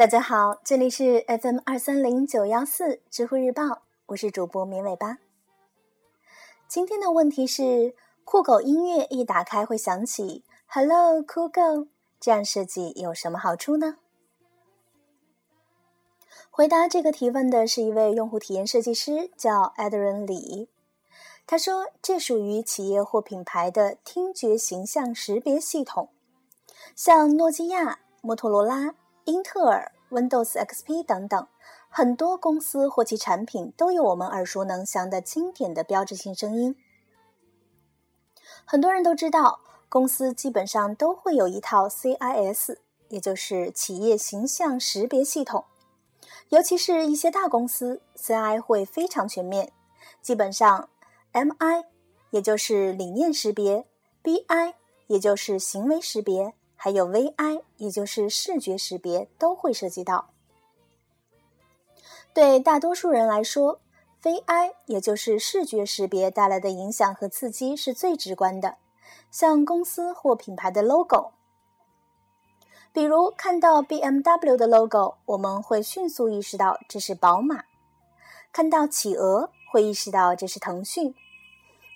大家好，这里是 FM 二三零九幺四知乎日报，我是主播绵尾巴。今天的问题是：酷狗音乐一打开会响起 “Hello 酷狗”，这样设计有什么好处呢？回答这个提问的是一位用户体验设计师，叫 a d r i n 李。他说：“这属于企业或品牌的听觉形象识别系统，像诺基亚、摩托罗拉。”英特尔、Windows XP 等等，很多公司或其产品都有我们耳熟能详的经典的标志性声音。很多人都知道，公司基本上都会有一套 CIS，也就是企业形象识别系统。尤其是一些大公司，CI 会非常全面，基本上 MI，也就是理念识别；BI，也就是行为识别。还有 VI，也就是视觉识别，都会涉及到。对大多数人来说，VI，也就是视觉识别带来的影响和刺激是最直观的。像公司或品牌的 logo，比如看到 BMW 的 logo，我们会迅速意识到这是宝马；看到企鹅，会意识到这是腾讯；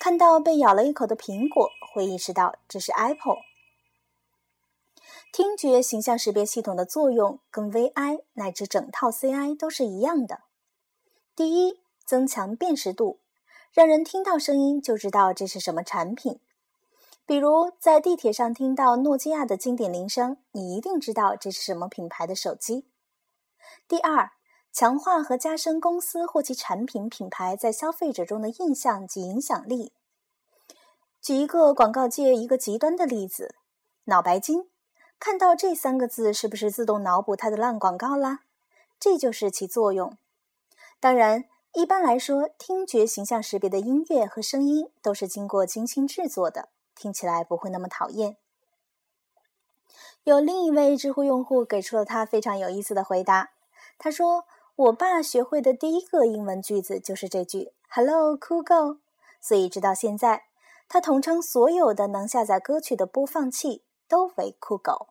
看到被咬了一口的苹果，会意识到这是 Apple。听觉形象识别系统的作用跟 VI 乃至整套 CI 都是一样的。第一，增强辨识度，让人听到声音就知道这是什么产品。比如在地铁上听到诺基亚的经典铃声，你一定知道这是什么品牌的手机。第二，强化和加深公司或其产品品牌在消费者中的印象及影响力。举一个广告界一个极端的例子：脑白金。看到这三个字，是不是自动脑补它的烂广告啦？这就是其作用。当然，一般来说，听觉形象识别的音乐和声音都是经过精心制作的，听起来不会那么讨厌。有另一位知乎用户给出了他非常有意思的回答。他说：“我爸学会的第一个英文句子就是这句 ‘Hello, cool go’，所以直到现在，他统称所有的能下载歌曲的播放器都为酷狗。”